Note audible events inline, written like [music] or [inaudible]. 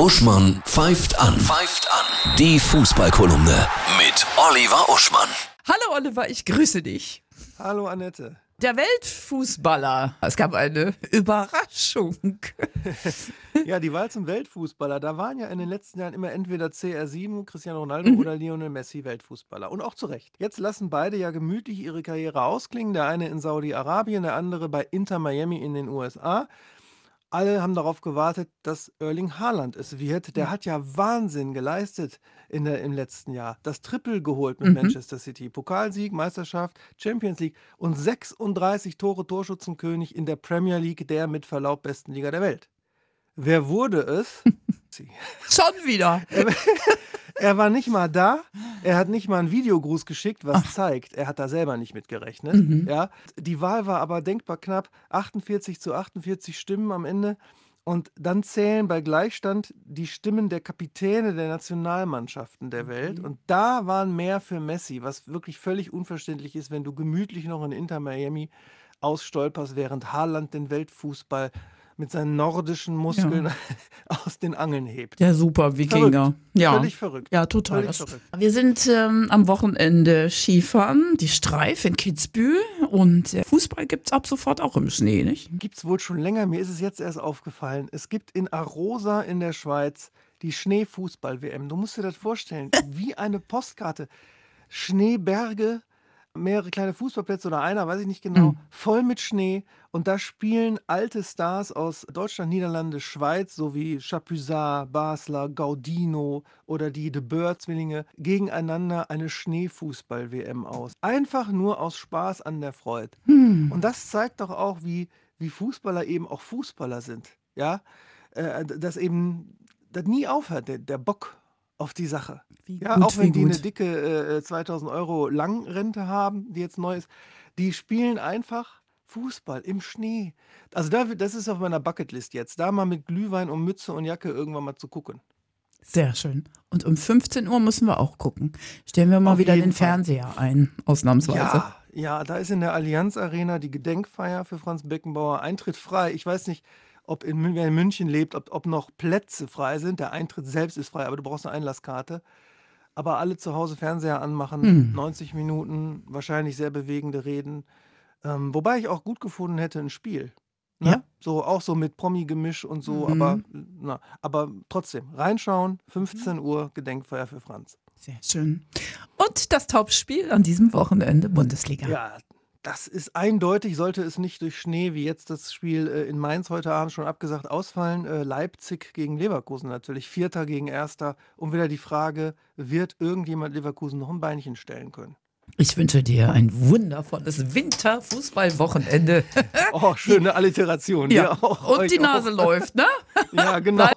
Uschmann pfeift an. Pfeift an. Die Fußballkolumne mit Oliver Uschmann. Hallo Oliver, ich grüße dich. Hallo Annette. Der Weltfußballer. Es gab eine Überraschung. [laughs] Ja, die Wahl zum Weltfußballer, da waren ja in den letzten Jahren immer entweder CR7, Cristiano Ronaldo oder Lionel Messi Weltfußballer. Und auch zu Recht. Jetzt lassen beide ja gemütlich ihre Karriere ausklingen. Der eine in Saudi-Arabien, der andere bei Inter Miami in den USA. Alle haben darauf gewartet, dass Erling Haaland es wird. Der hat ja Wahnsinn geleistet in der, im letzten Jahr. Das Triple geholt mit Mhm. Manchester City. Pokalsieg, Meisterschaft, Champions League und 36 Tore Torschützenkönig in der Premier League, der mit Verlaub besten Liga der Welt. Wer wurde es? [laughs] Sie. Schon wieder. [laughs] er war nicht mal da. Er hat nicht mal einen Videogruß geschickt, was zeigt, er hat da selber nicht mitgerechnet. Mhm. Ja. Die Wahl war aber denkbar knapp. 48 zu 48 Stimmen am Ende. Und dann zählen bei Gleichstand die Stimmen der Kapitäne der Nationalmannschaften der Welt. Und da waren mehr für Messi, was wirklich völlig unverständlich ist, wenn du gemütlich noch in Inter Miami ausstolperst, während Haaland den Weltfußball mit seinen nordischen Muskeln [laughs] aus den Angeln hebt. Der super Wikinger. Ja. Völlig verrückt. Ja, total. Völlig Das- verrückt. Wir sind ähm, am Wochenende Skifahren, die Streif in Kitzbühel und äh, Fußball gibt's ab sofort auch im Schnee, nicht? Gibt es wohl schon länger, mir ist es jetzt erst aufgefallen. Es gibt in Arosa in der Schweiz die Schneefußball-WM. Du musst dir das vorstellen, [laughs] wie eine Postkarte. Schneeberge, mehrere kleine Fußballplätze oder einer, weiß ich nicht genau, Mhm. voll mit Schnee. Und da spielen alte Stars aus Deutschland, Niederlande, Schweiz, sowie Chapuisat, Basler, Gaudino oder die De Boer-Zwillinge gegeneinander eine Schneefußball-WM aus. Einfach nur aus Spaß an der Freude. Hm. Und das zeigt doch auch, wie, wie Fußballer eben auch Fußballer sind. Ja, äh, d- dass eben das nie aufhört, der, der Bock auf die Sache. Wie Ja, gut, auch wenn die eine gut. dicke äh, 2000 Euro Langrente haben, die jetzt neu ist, die spielen einfach Fußball im Schnee. Also da, das ist auf meiner Bucketlist jetzt, da mal mit Glühwein und Mütze und Jacke irgendwann mal zu gucken. Sehr schön. Und um 15 Uhr müssen wir auch gucken. Stellen wir mal Auf wieder den Fall. Fernseher ein, ausnahmsweise. Ja, ja, da ist in der Allianz Arena die Gedenkfeier für Franz Beckenbauer. Eintritt frei. Ich weiß nicht, ob in, Mün- wer in München lebt, ob, ob noch Plätze frei sind. Der Eintritt selbst ist frei, aber du brauchst eine Einlasskarte. Aber alle zu Hause Fernseher anmachen, Hm. 90 Minuten, wahrscheinlich sehr bewegende Reden. Ähm, wobei ich auch gut gefunden hätte ein Spiel. Ne? Ja. So, auch so mit Promi-Gemisch und so, Mhm. aber, na, aber trotzdem, reinschauen, 15 Uhr Gedenkfeier für Franz. Sehr schön. Und das Topspiel an diesem Wochenende Bundesliga. Ja, das ist eindeutig, sollte es nicht durch Schnee, wie jetzt das Spiel äh, in Mainz heute Abend schon abgesagt, ausfallen. Äh, Leipzig gegen Leverkusen natürlich, Vierter gegen Erster. Und wieder die Frage, wird irgendjemand Leverkusen noch ein Beinchen stellen können? Ich wünsche dir ein wundervolles Winterfußballwochenende. [laughs] Oh, schöne Alliteration. Ja. Auch, Und die auch. Nase läuft, ne? Ja, [laughs] genau.